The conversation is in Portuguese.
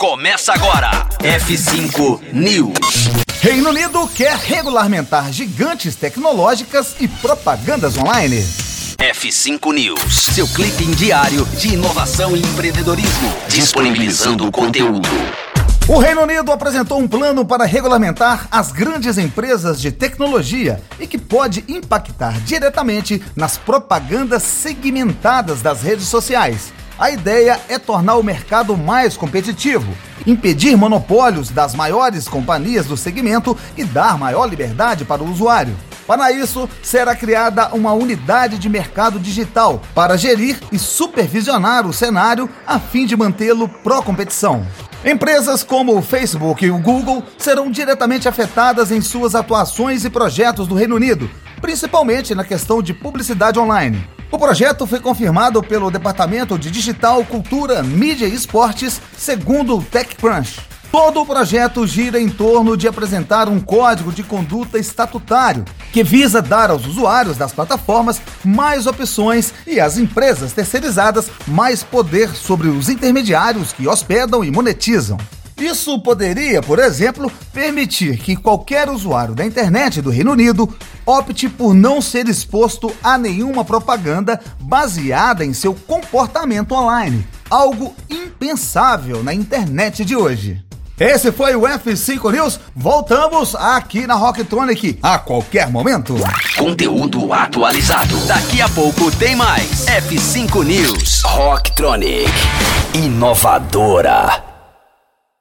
Começa agora. F5 News. Reino Unido quer regulamentar gigantes tecnológicas e propagandas online. F5 News, seu clipe diário de inovação e empreendedorismo, disponibilizando o conteúdo. O Reino Unido apresentou um plano para regulamentar as grandes empresas de tecnologia e que pode impactar diretamente nas propagandas segmentadas das redes sociais. A ideia é tornar o mercado mais competitivo, impedir monopólios das maiores companhias do segmento e dar maior liberdade para o usuário. Para isso, será criada uma unidade de mercado digital para gerir e supervisionar o cenário a fim de mantê-lo pró-competição. Empresas como o Facebook e o Google serão diretamente afetadas em suas atuações e projetos do Reino Unido, principalmente na questão de publicidade online. O projeto foi confirmado pelo Departamento de Digital, Cultura, Mídia e Esportes, segundo o TechCrunch. Todo o projeto gira em torno de apresentar um código de conduta estatutário que visa dar aos usuários das plataformas mais opções e às empresas terceirizadas mais poder sobre os intermediários que hospedam e monetizam. Isso poderia, por exemplo, permitir que qualquer usuário da internet do Reino Unido opte por não ser exposto a nenhuma propaganda baseada em seu comportamento online, algo impensável na internet de hoje. Esse foi o F5 News. Voltamos aqui na Rocktronic a qualquer momento. Conteúdo atualizado. Daqui a pouco tem mais. F5 News. Rocktronic. Inovadora.